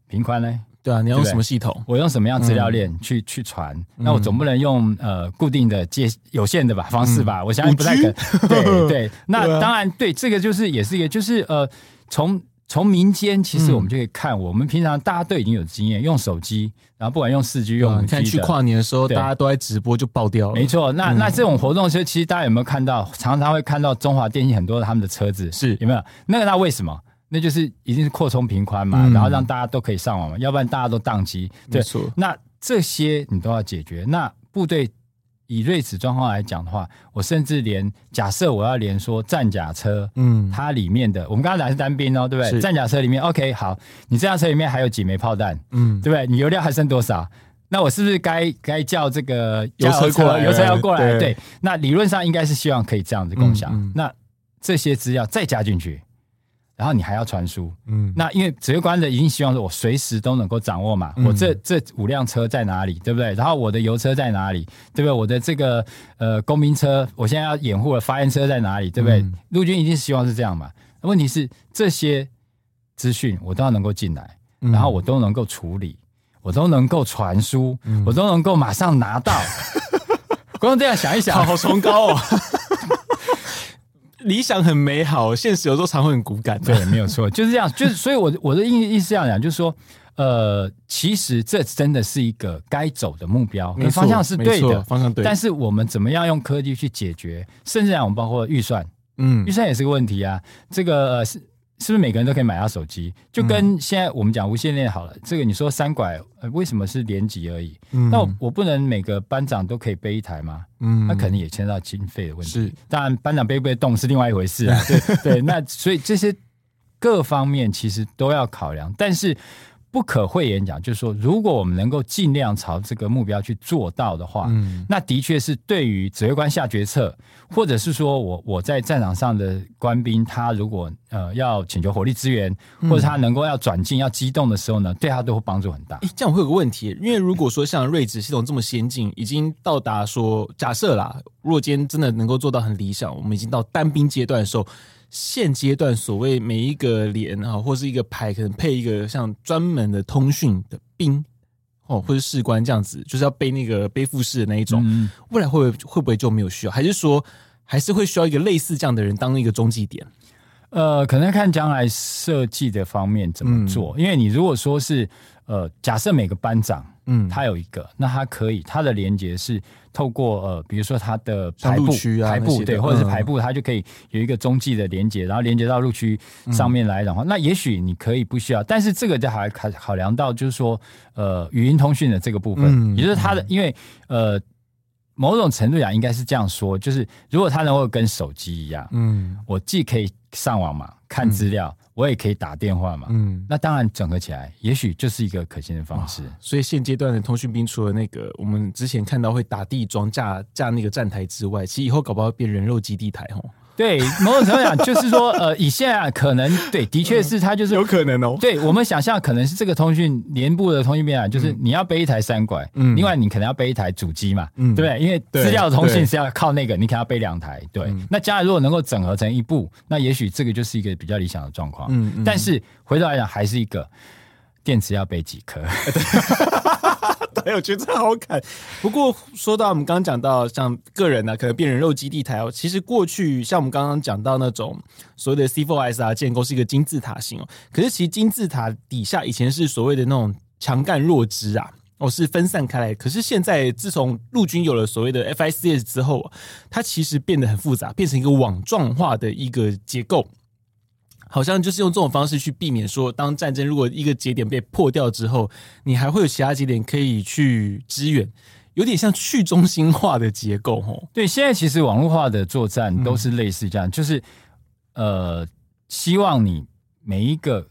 Speaker 2: 平宽呢？
Speaker 1: 对啊，你要用什么系统？
Speaker 2: 我用什么样资料链去、嗯、去传？那我总不能用呃固定的接有线的吧方式吧？嗯、我相信不太可能。5G? 对对，那当然对，这个就是也是一个，就是呃，从从民间其实我们就可以看，我们平常大家都已经有经验，用手机，然后不管用四 G 用五 G 的，
Speaker 1: 你看去跨年的时候，大家都在直播就爆掉了。
Speaker 2: 没错，那那这种活动其实其实大家有没有看到？常常会看到中华电信很多的他们的车子
Speaker 1: 是
Speaker 2: 有没有？那个那为什么？那就是一定是扩充频宽嘛，然后让大家都可以上网嘛，要不然大家都宕机。对，那这些你都要解决。那部队。以瑞士状况来讲的话，我甚至连假设我要连说战甲车，嗯，它里面的我们刚才讲是单兵哦，对不对？战甲车里面，OK，好，你这辆车里面还有几枚炮弹，嗯，对不对？你油量还剩多少？那我是不是该该叫这个
Speaker 1: 油车过来？
Speaker 2: 油车要过来？对，对，那理论上应该是希望可以这样子共享。嗯嗯、那这些资料再加进去。然后你还要传输，嗯，那因为指挥官的一定希望说，我随时都能够掌握嘛，嗯、我这这五辆车在哪里，对不对？然后我的油车在哪里，对不对？我的这个呃工兵车，我现在要掩护的发言车在哪里，对不对？嗯、陆军一定是希望是这样嘛。问题是这些资讯我都要能够进来，然后我都能够处理，我都能够传输，嗯、我都能够马上拿到。光这样想一想，
Speaker 1: 好崇高哦。理想很美好，现实有时候常会很骨感。
Speaker 2: 对，没有错，就是这样。就是所以我，我我的意意思这样讲，就是说，呃，其实这真的是一个该走的目标，方向是对的，
Speaker 1: 方向对。
Speaker 2: 但是我们怎么样用科技去解决？甚至讲我们包括预算，嗯，预算也是个问题啊。这个呃是。不是每个人都可以买到手机？就跟现在我们讲无线电好了，嗯、这个你说三拐为什么是连级而已？嗯、那我，我不能每个班长都可以背一台吗？嗯，那肯定也牵涉到经费的问题。是，当然班长背不背动是另外一回事啊。对对，那所以这些各方面其实都要考量，但是。不可讳言讲，就是说，如果我们能够尽量朝这个目标去做到的话，嗯，那的确是对于指挥官下决策，或者是说我我在战场上的官兵，他如果呃要请求火力支援，或者他能够要转进、要机动的时候呢，对他都会帮助很大。
Speaker 1: 诶，这样会有个问题，因为如果说像睿智系统这么先进，已经到达说，假设啦，如果今天真的能够做到很理想，我们已经到单兵阶段的时候。现阶段所谓每一个连啊，或是一个排，可能配一个像专门的通讯的兵哦，或者士官这样子，就是要背那个背负式的那一种。嗯、未来会不会会不会就没有需要？还是说还是会需要一个类似这样的人当一个中继点？
Speaker 2: 呃，可能看将来设计的方面怎么做。嗯、因为你如果说是呃，假设每个班长。嗯，它有一个，那它可以，它的连接是透过呃，比如说它的排布区啊，排布对，或者是排布，它就可以有一个中继的连接，然后连接到路区上面来的话，那也许你可以不需要，但是这个就还考考量到就是说，呃，语音通讯的这个部分，也就是它的，因为呃，某种程度讲应该是这样说，就是如果它能够跟手机一样，嗯，我既可以上网嘛，看资料。我也可以打电话嘛，嗯，那当然整合起来，也许就是一个可行的方式。
Speaker 1: 所以现阶段的通讯兵，除了那个我们之前看到会打地桩架架那个站台之外，其实以后搞不好会变人肉基地台吼。
Speaker 2: 对，某种程度讲，就是说，呃，以现在可能，对，的确是它就是
Speaker 1: 有可能哦。
Speaker 2: 对，我们想象可能是这个通讯连部的通讯兵啊，就是你要背一台三拐，嗯，另外你可能要背一台主机嘛，嗯，对不对？因为资料通讯是要靠那个，你可能要背两台，对。那将来如果能够整合成一部，那也许这个就是一个比较理想的状况。嗯，但是回头来讲，还是一个电池要背几颗。
Speaker 1: 哎，我觉得好砍。不过说到我们刚刚讲到，像个人呢、啊，可能变人肉基地台哦。其实过去像我们刚刚讲到那种所谓的 C4ISR 啊，建构是一个金字塔型哦。可是其实金字塔底下以前是所谓的那种强干弱枝啊，哦是分散开来。可是现在自从陆军有了所谓的 FICS 之后，它其实变得很复杂，变成一个网状化的一个结构。好像就是用这种方式去避免说，当战争如果一个节点被破掉之后，你还会有其他节点可以去支援，有点像去中心化的结构哦。
Speaker 2: 对，现在其实网络化的作战都是类似这样，嗯、就是呃，希望你每一个。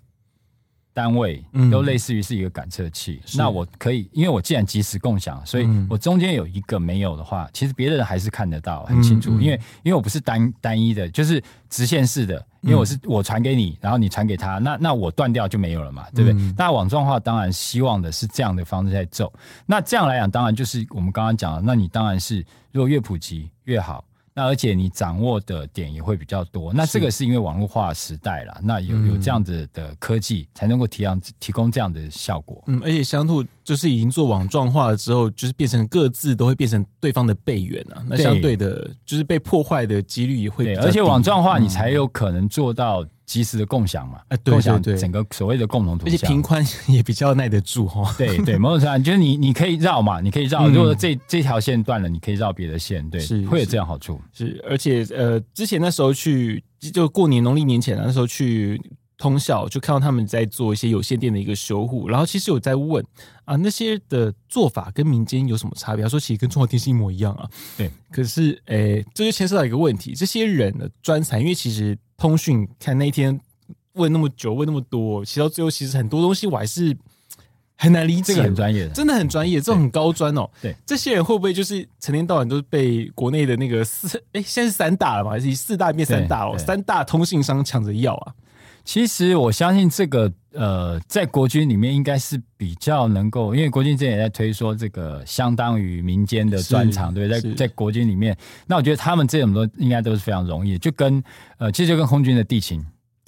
Speaker 2: 单位都类似于是一个感测器，嗯、那我可以，因为我既然即时共享，所以我中间有一个没有的话，嗯、其实别的人还是看得到很清楚，因为因为我不是单单一的，就是直线式的，因为我是我传给你，然后你传给他，那那我断掉就没有了嘛，对不对？嗯、那网状化当然希望的是这样的方式在走，那这样来讲，当然就是我们刚刚讲的，那你当然是如果越普及越好。那而且你掌握的点也会比较多，那这个是。因为网络化时代了，那有有这样子的科技才能够提供提供这样的效果。
Speaker 1: 嗯，而且相互就是已经做网状化了之后，就是变成各自都会变成对方的备援啊，那相对。的就是被破坏的几率也会比较低。
Speaker 2: 而且网状化你才有可能做到及时的共享嘛，
Speaker 1: 啊、对对对，共享
Speaker 2: 整个所谓的共同
Speaker 1: 而且频宽也比较耐得住哈。
Speaker 2: 对对，某种程度上就是你你可以绕嘛，你可以绕，如果这、嗯、这条线断了，你可以绕别的线，对，是会有这样好处。
Speaker 1: 是，而且呃，之前那时候去就过年农历年前那时候去。通校就看到他们在做一些有线电的一个修护，然后其实有在问啊，那些的做法跟民间有什么差别？他说其实跟中华电信一模一样啊。
Speaker 2: 对，
Speaker 1: 可是诶、欸，这就牵涉到一个问题，这些人的专才，因为其实通讯看那一天问那么久，问那么多，其实到最后其实很多东西我还是很难理解。
Speaker 2: 这个很专业的，
Speaker 1: 真的很专业，这种很高专哦。
Speaker 2: 对，
Speaker 1: 这些人会不会就是成天到晚都是被国内的那个四诶、欸，现在是三大了嘛？还是四大变三大哦？三大通信商抢着要啊？
Speaker 2: 其实我相信这个呃，在国军里面应该是比较能够，因为国军之前也在推说这个相当于民间的专长，对？在在国军里面，那我觉得他们这种都应该都是非常容易，就跟呃，其实就跟空军的地勤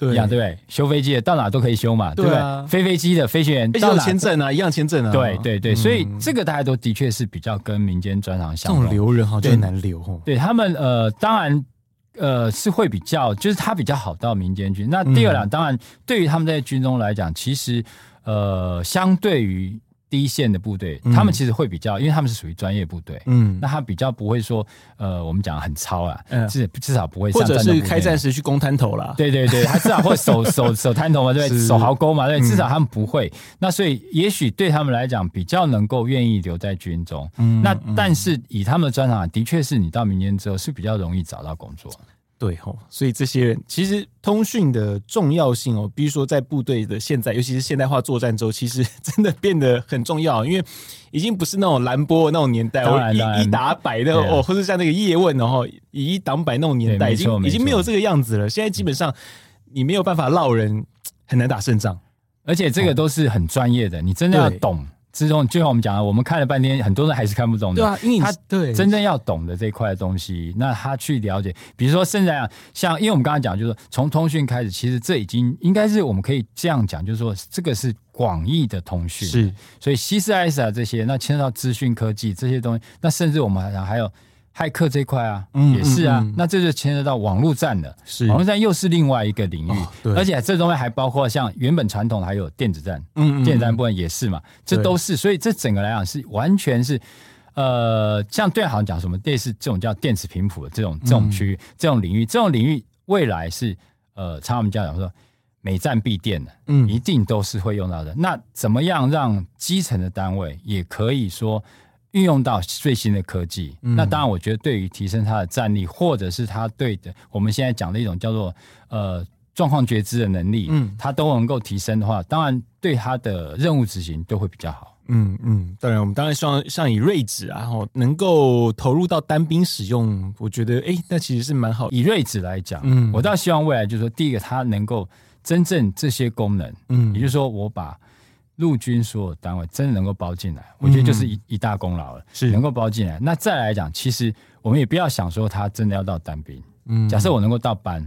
Speaker 2: 一样，对不对？修飞机的到哪都可以修嘛，对不对？飞飞机的飞行员到哪
Speaker 1: 签证啊，一样签证啊，
Speaker 2: 对对对，所以这个大家都的确是比较跟民间专长相同。
Speaker 1: 这种留人好像很难留哦。
Speaker 2: 对他们呃，当然。呃，是会比较，就是他比较好到民间去。那第二两，当然对于他们在军中来讲，其实呃，相对于第一线的部队，他们其实会比较，因为他们是属于专业部队，嗯，那他比较不会说，呃，我们讲很糙啊，嗯，至至少不会，
Speaker 1: 或者是开战时去攻滩头啦，
Speaker 2: 对对对，他至少会守守守滩头嘛，对，守壕沟嘛，对，至少他们不会。那所以也许对他们来讲，比较能够愿意留在军中。嗯，那但是以他们的专长，的确是你到民间之后是比较容易找到工作。
Speaker 1: 对吼，所以这些人其实通讯的重要性哦，比如说在部队的现在，尤其是现代化作战之后，其实 真的变得很重要，因为已经不是那种蓝波那种年代，哦，以一打百的哦，或者像那个叶问然后以一挡百那种年代，已经已经没有这个样子了。现在基本上你没有办法落人，很难打胜仗，
Speaker 2: 而且这个都是很专业的，你真的要懂。之中，就像我们讲的，我们看了半天，很多人还是看不懂的。
Speaker 1: 对啊，因为
Speaker 2: 他对真正要懂的这块东西，那他去了解，比如说现在啊，像因为我们刚刚讲，就是从通讯开始，其实这已经应该是我们可以这样讲，就是说这个是广义的通讯。
Speaker 1: 是，所以
Speaker 2: CCIS 啊这些，那牵涉到资讯科技这些东西，那甚至我们还还有。骇客这块啊，嗯，也是啊，嗯嗯、那这就牵涉到网络战了。是，网络战又是另外一个领域，哦、对，而且这东西还包括像原本传统的还有电子战，嗯，嗯，电子战部分也是嘛，这都是，所以这整个来讲是完全是，呃，像对行讲什么类似这种叫电子频谱的这种这种区域、嗯、这种领域，这种领域未来是呃，常我们讲说每战必电的，嗯，一定都是会用到的。那怎么样让基层的单位也可以说？运用到最新的科技，嗯、那当然，我觉得对于提升他的战力，或者是他对的我们现在讲的一种叫做呃状况觉知的能力，嗯，他都能够提升的话，当然对他的任务执行都会比较好。
Speaker 1: 嗯嗯，当然，我们当然希望像以瑞指啊，能够投入到单兵使用，我觉得哎，那其实是蛮好。
Speaker 2: 以睿智来讲，嗯，我倒希望未来就是说，第一个，它能够真正这些功能，嗯，也就是说，我把。陆军所有单位真的能够包进来，我觉得就是一一大功劳了。是能够包进来，那再来讲，其实我们也不要想说他真的要到单兵。嗯，假设我能够到班，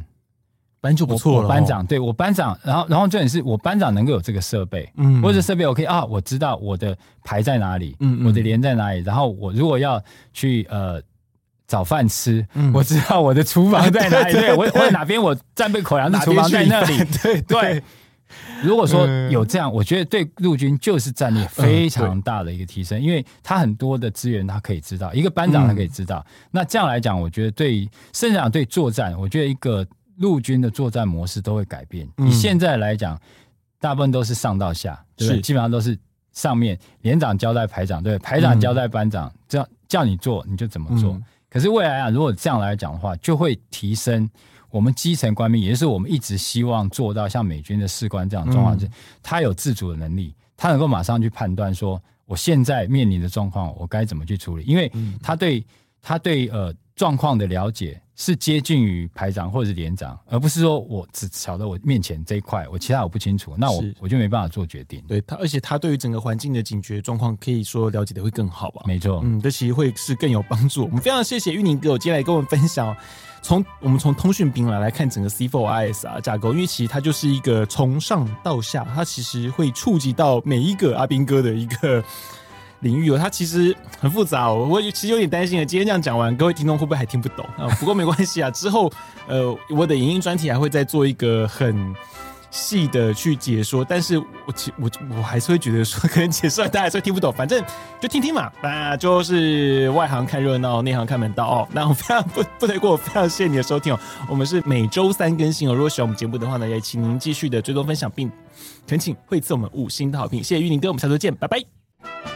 Speaker 1: 班就不错了。
Speaker 2: 班长对我班长，然后然后重点是我班长能够有这个设备，嗯，或者设备我可以啊，我知道我的排在哪里，嗯，我的连在哪里，然后我如果要去呃找饭吃，嗯我知道我的厨房在哪里，对我我哪边我战备口粮的厨房在那里，对 对。如果说有这样，我觉得对陆军就是战力非常大的一个提升，因为他很多的资源他可以知道，一个班长他可以知道。那这样来讲，我觉得对甚至讲对作战，我觉得一个陆军的作战模式都会改变。你现在来讲，大部分都是上到下，是基本上都是上面连长交代排长，对排长交代班长，这样叫你做你就怎么做。可是未来啊，如果这样来讲的话，就会提升。我们基层官兵，也就是我们一直希望做到像美军的士官这样的状况，是、嗯、他有自主的能力，他能够马上去判断说，我现在面临的状况，我该怎么去处理？因为他对他对呃状况的了解是接近于排长或者是连长，而不是说我只晓得我面前这一块，我其他我不清楚，那我我就没办法做决定。
Speaker 1: 对他，而且他对于整个环境的警觉状况，可以说了解的会更好吧？
Speaker 2: 没错，
Speaker 1: 嗯，这其实会是更有帮助。我们非常谢谢玉宁哥，我今天来跟我们分享。从我们从通讯兵来来看整个 C4IS 啊架构，因为其实它就是一个从上到下，它其实会触及到每一个阿兵哥的一个领域哦，它其实很复杂哦。我其实有点担心啊，今天这样讲完，各位听众会不会还听不懂啊？不过没关系啊，之后呃，我的影音专题还会再做一个很。细的去解说，但是我其我我还是会觉得说，可能解说大家还是会听不懂，反正就听听嘛。那就是外行看热闹，内行看门道哦。那我非常不不得过，我非常谢谢你的收听哦。我们是每周三更新哦。如果喜欢我们节目的话呢，也请您继续的追踪分享，并恳请惠赐我们五星的好评。谢谢玉林哥，我们下周见，拜拜。